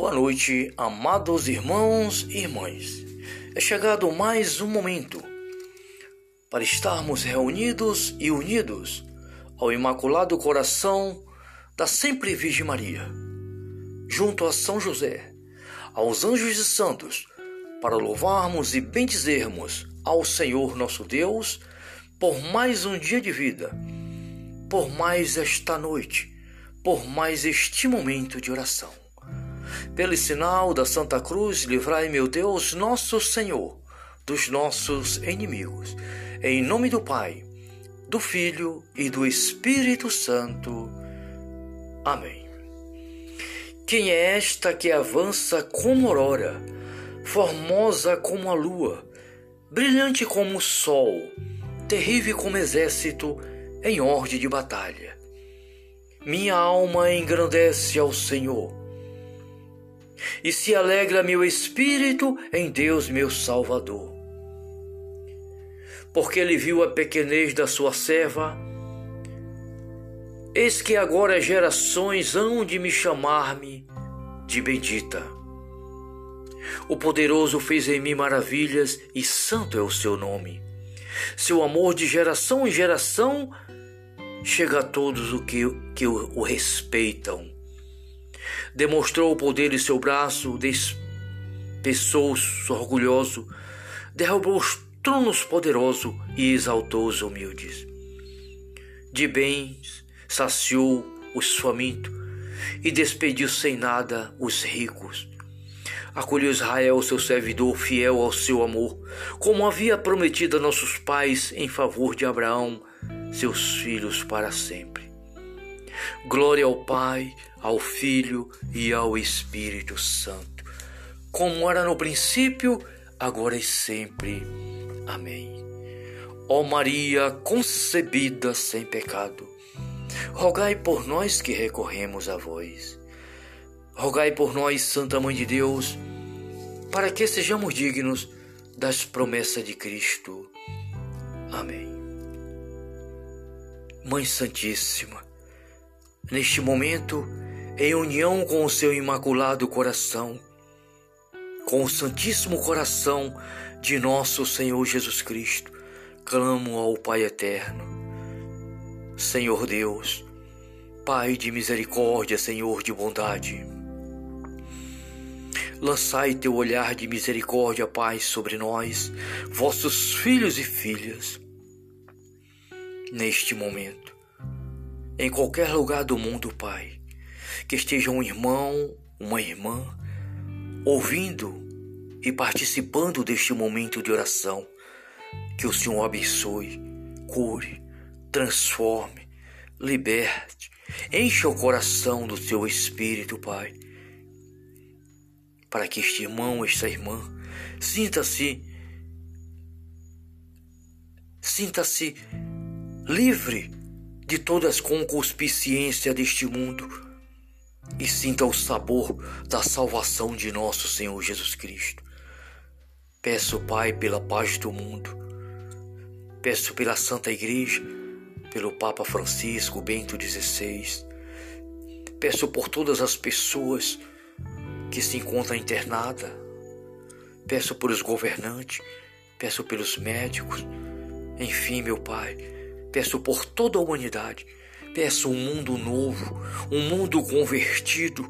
Boa noite, amados irmãos e irmãs. É chegado mais um momento para estarmos reunidos e unidos ao Imaculado Coração da Sempre Virgem Maria, junto a São José, aos anjos e santos, para louvarmos e bendizermos ao Senhor nosso Deus por mais um dia de vida, por mais esta noite, por mais este momento de oração. Pelo sinal da Santa Cruz, livrai, meu Deus, nosso Senhor, dos nossos inimigos. Em nome do Pai, do Filho e do Espírito Santo. Amém. Quem é esta que avança como aurora, formosa como a lua, brilhante como o sol, terrível como exército em ordem de batalha? Minha alma engrandece ao Senhor e se alegra meu espírito em Deus, meu Salvador. Porque ele viu a pequenez da sua serva, eis que agora gerações hão de me chamar-me de bendita. O poderoso fez em mim maravilhas e santo é o seu nome. Seu amor de geração em geração chega a todos os que, que o respeitam demonstrou o poder de seu braço, despeçou o orgulhoso, derrubou os tronos poderosos e exaltou os humildes. De bens saciou os famintos e despediu sem nada os ricos. Acolheu Israel, seu servidor, fiel ao seu amor, como havia prometido a nossos pais em favor de Abraão, seus filhos para sempre. Glória ao Pai, ao Filho e ao Espírito Santo, como era no princípio, agora e sempre. Amém. Ó Maria concebida sem pecado, rogai por nós que recorremos a vós. Rogai por nós, Santa Mãe de Deus, para que sejamos dignos das promessas de Cristo. Amém. Mãe Santíssima, neste momento, em união com o seu imaculado coração, com o Santíssimo Coração de nosso Senhor Jesus Cristo, clamo ao Pai Eterno. Senhor Deus, Pai de misericórdia, Senhor de bondade, lançai teu olhar de misericórdia, Pai, sobre nós, vossos filhos e filhas, neste momento, em qualquer lugar do mundo, Pai que esteja um irmão, uma irmã, ouvindo e participando deste momento de oração. Que o Senhor abençoe, cure, transforme, liberte, encha o coração do seu espírito, Pai. Para que este irmão, esta irmã, sinta-se sinta-se livre de todas as concupiscências deste mundo e sinta o sabor da salvação de nosso Senhor Jesus Cristo. Peço, Pai, pela paz do mundo. Peço pela Santa Igreja, pelo Papa Francisco Bento XVI. Peço por todas as pessoas que se encontram internadas. Peço pelos governantes, peço pelos médicos. Enfim, meu Pai, peço por toda a humanidade Peça um mundo novo, um mundo convertido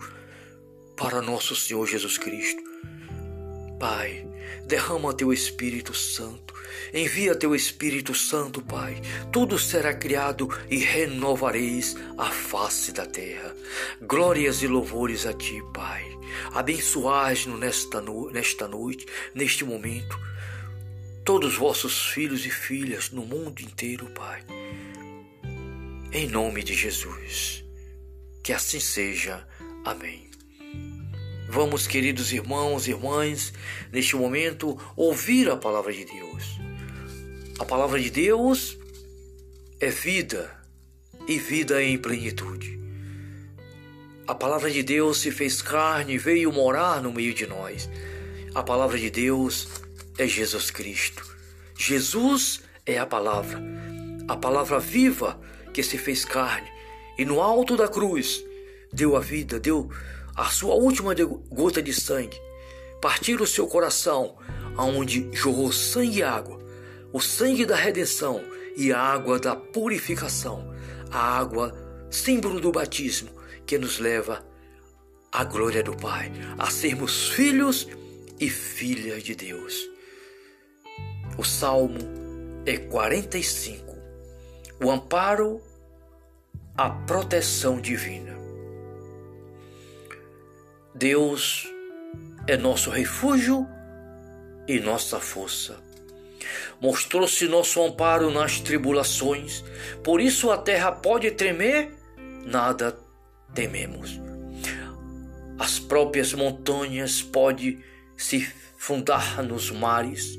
para nosso Senhor Jesus Cristo. Pai, derrama teu Espírito Santo, envia teu Espírito Santo, Pai. Tudo será criado e renovareis a face da terra. Glórias e louvores a ti, Pai. Abençoai-nos nesta, no, nesta noite, neste momento, todos vossos filhos e filhas no mundo inteiro, Pai em nome de Jesus. Que assim seja. Amém. Vamos, queridos irmãos e irmãs, neste momento, ouvir a palavra de Deus. A palavra de Deus é vida e vida em plenitude. A palavra de Deus se fez carne e veio morar no meio de nós. A palavra de Deus é Jesus Cristo. Jesus é a palavra, a palavra viva que se fez carne e no alto da cruz deu a vida, deu a sua última gota de sangue, partir o seu coração, aonde jorrou sangue e água, o sangue da redenção e a água da purificação, a água símbolo do batismo que nos leva à glória do Pai, a sermos filhos e filhas de Deus. O salmo é 45. O amparo, a proteção divina. Deus é nosso refúgio e nossa força. Mostrou-se nosso amparo nas tribulações, por isso a terra pode tremer, nada tememos. As próprias montanhas podem se fundar nos mares,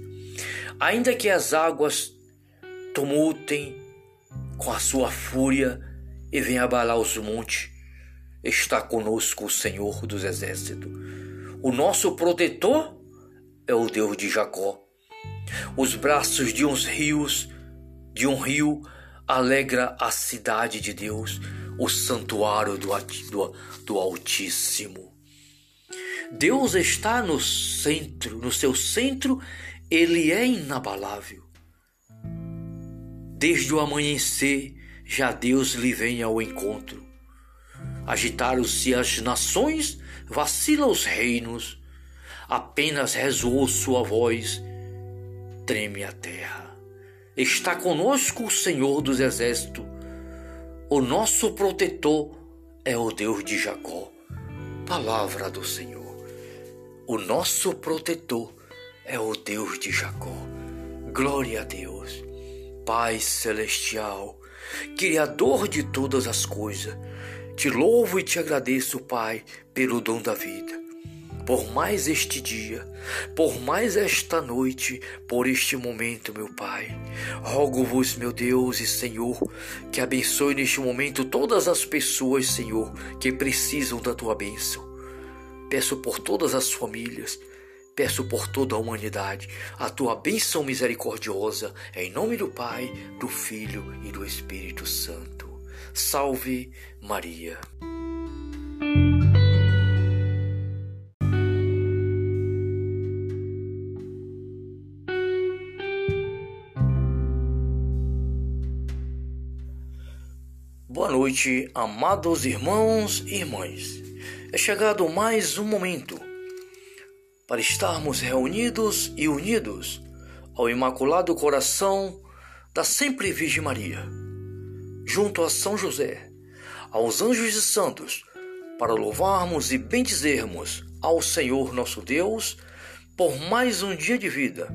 ainda que as águas tumultem com a sua fúria e venham abalar os montes, está conosco o Senhor dos Exércitos. O nosso protetor é o Deus de Jacó. Os braços de uns rios, de um rio, alegra a cidade de Deus, o santuário do, do, do Altíssimo. Deus está no centro, no seu centro, ele é inabalável. Desde o amanhecer, já Deus lhe vem ao encontro. Agitaram-se as nações, vacilam os reinos, apenas ressoou sua voz, treme a terra. Está conosco o Senhor dos Exércitos, o nosso protetor é o Deus de Jacó. Palavra do Senhor. O nosso protetor é o Deus de Jacó. Glória a Deus. Pai celestial, Criador de todas as coisas, te louvo e te agradeço, Pai, pelo dom da vida. Por mais este dia, por mais esta noite, por este momento, meu Pai. Rogo-vos, meu Deus e Senhor, que abençoe neste momento todas as pessoas, Senhor, que precisam da tua bênção. Peço por todas as famílias, Peço por toda a humanidade a tua bênção misericordiosa, em nome do Pai, do Filho e do Espírito Santo. Salve Maria. Boa noite, amados irmãos e irmãs. É chegado mais um momento para estarmos reunidos e unidos ao Imaculado Coração da Sempre Virgem Maria, junto a São José, aos anjos e santos, para louvarmos e bendizermos ao Senhor nosso Deus por mais um dia de vida,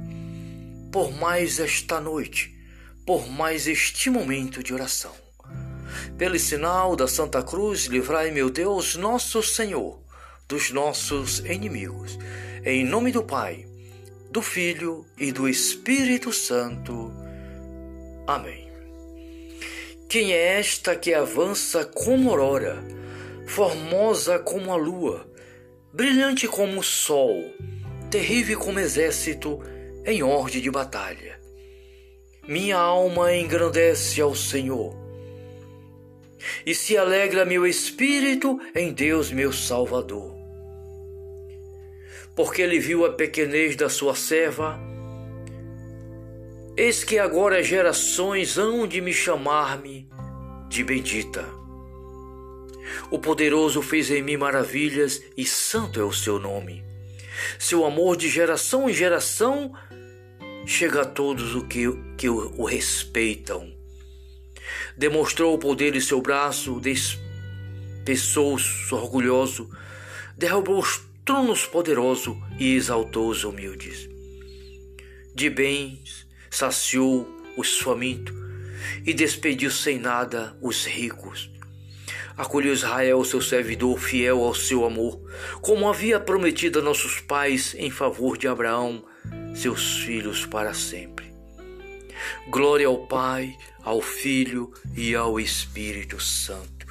por mais esta noite, por mais este momento de oração. Pelo sinal da Santa Cruz, livrai, meu Deus, nosso Senhor, dos nossos inimigos em nome do Pai, do Filho e do Espírito Santo. Amém. Quem é esta que avança como aurora, formosa como a lua, brilhante como o sol, terrível como exército em ordem de batalha? Minha alma engrandece ao Senhor, e se alegra meu espírito em Deus, meu Salvador porque ele viu a pequenez da sua serva. Eis que agora gerações hão de me chamar-me de bendita. O poderoso fez em mim maravilhas e santo é o seu nome. Seu amor de geração em geração chega a todos os que, que o, o respeitam. Demonstrou o poder de seu braço, despeçou o orgulhoso, derrubou os tronos poderoso e exaltou os humildes. De bens saciou os famintos e despediu sem nada os ricos. Acolheu Israel, seu servidor, fiel ao seu amor, como havia prometido a nossos pais em favor de Abraão, seus filhos para sempre. Glória ao Pai, ao Filho e ao Espírito Santo,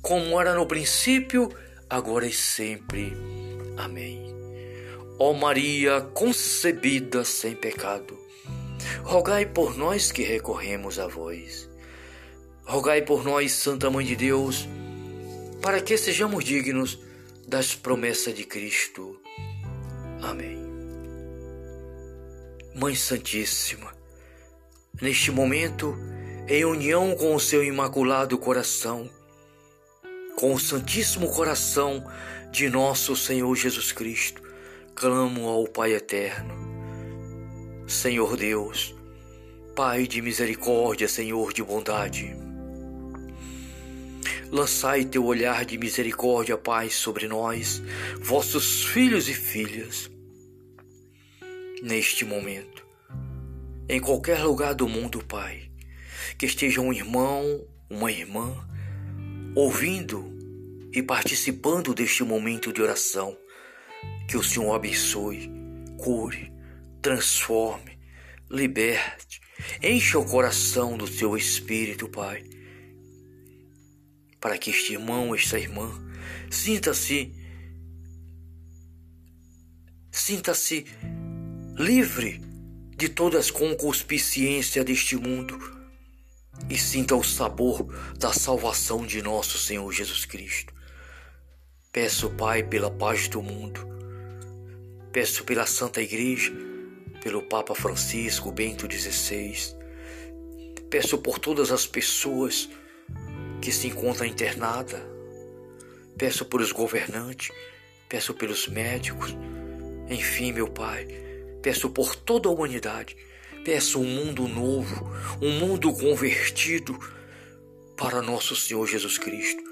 como era no princípio, agora e sempre Amém. Ó Maria concebida sem pecado, rogai por nós que recorremos a vós. Rogai por nós, Santa Mãe de Deus, para que sejamos dignos das promessas de Cristo. Amém. Mãe Santíssima, neste momento, em união com o seu imaculado coração, com o Santíssimo Coração de nosso Senhor Jesus Cristo, clamo ao Pai Eterno. Senhor Deus, Pai de misericórdia, Senhor de bondade, lançai teu olhar de misericórdia, Pai, sobre nós, vossos filhos e filhas, neste momento, em qualquer lugar do mundo, Pai, que esteja um irmão, uma irmã, ouvindo e participando deste momento de oração. Que o Senhor abençoe, cure, transforme, liberte, encha o coração do teu espírito, Pai, para que este irmão, esta irmã, sinta-se sinta-se livre de todas as concupiscências deste mundo e sinta o sabor da salvação de nosso Senhor Jesus Cristo. Peço, Pai, pela paz do mundo. Peço pela Santa Igreja, pelo Papa Francisco, Bento XVI. Peço por todas as pessoas que se encontram internadas. Peço pelos governantes, peço pelos médicos. Enfim, meu Pai, peço por toda a humanidade. Peço um mundo novo, um mundo convertido para nosso Senhor Jesus Cristo.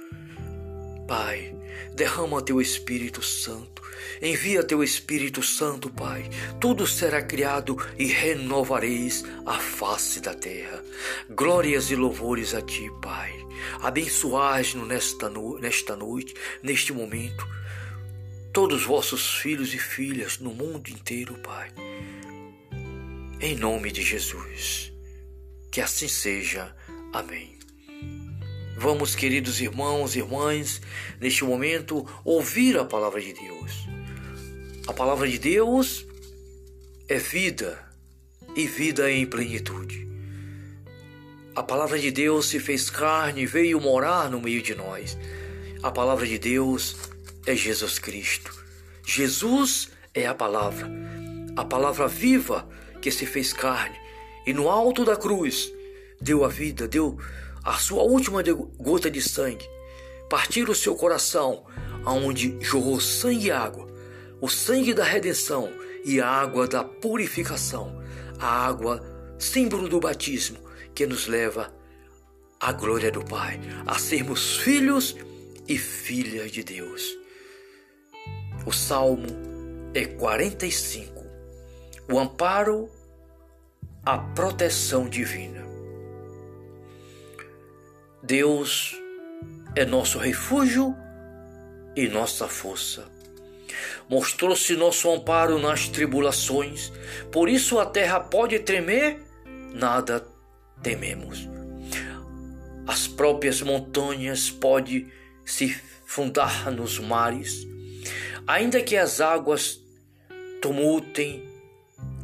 Pai, derrama teu Espírito Santo. Envia teu Espírito Santo, Pai. Tudo será criado e renovareis a face da terra. Glórias e louvores a ti, Pai. Abençoai-nos nesta, no, nesta noite, neste momento, todos vossos filhos e filhas no mundo inteiro, Pai. Em nome de Jesus. Que assim seja. Amém. Vamos, queridos irmãos e irmãs, neste momento, ouvir a palavra de Deus. A palavra de Deus é vida e vida em plenitude. A palavra de Deus se fez carne e veio morar no meio de nós. A palavra de Deus é Jesus Cristo. Jesus é a palavra, a palavra viva que se fez carne e no alto da cruz deu a vida, deu a sua última gota de sangue, partir o seu coração, aonde jorrou sangue e água, o sangue da redenção e a água da purificação, a água símbolo do batismo que nos leva à glória do Pai, a sermos filhos e filhas de Deus. O Salmo é 45. O amparo, a proteção divina. Deus é nosso refúgio e nossa força. Mostrou-se nosso amparo nas tribulações, por isso a terra pode tremer, nada tememos. As próprias montanhas podem se fundar nos mares, ainda que as águas tumultem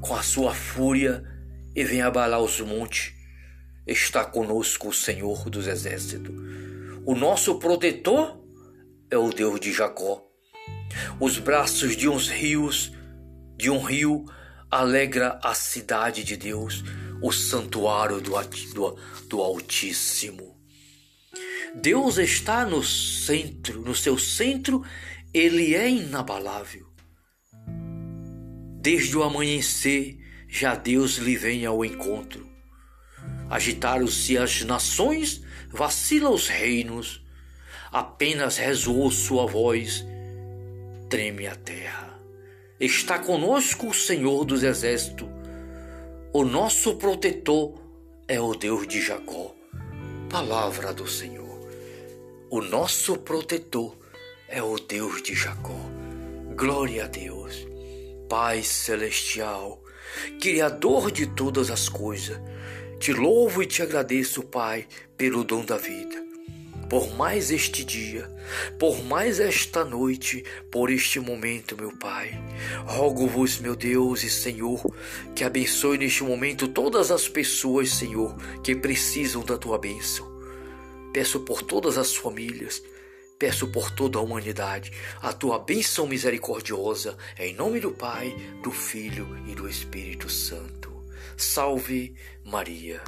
com a sua fúria e venham abalar os montes está conosco o Senhor dos Exércitos. O nosso protetor é o Deus de Jacó. Os braços de uns rios, de um rio, alegra a cidade de Deus, o santuário do, do, do Altíssimo. Deus está no centro, no seu centro, ele é inabalável. Desde o amanhecer, já Deus lhe vem ao encontro. Agitaram-se as nações, vacilam os reinos. Apenas ressoou sua voz, treme a terra. Está conosco o Senhor dos Exércitos. O nosso protetor é o Deus de Jacó. Palavra do Senhor. O nosso protetor é o Deus de Jacó. Glória a Deus. Pai celestial, Criador de todas as coisas, te louvo e te agradeço, Pai, pelo dom da vida. Por mais este dia, por mais esta noite, por este momento, meu Pai. Rogo-vos, meu Deus e Senhor, que abençoe neste momento todas as pessoas, Senhor, que precisam da tua bênção. Peço por todas as famílias, Peço por toda a humanidade a tua bênção misericordiosa, em nome do Pai, do Filho e do Espírito Santo. Salve Maria!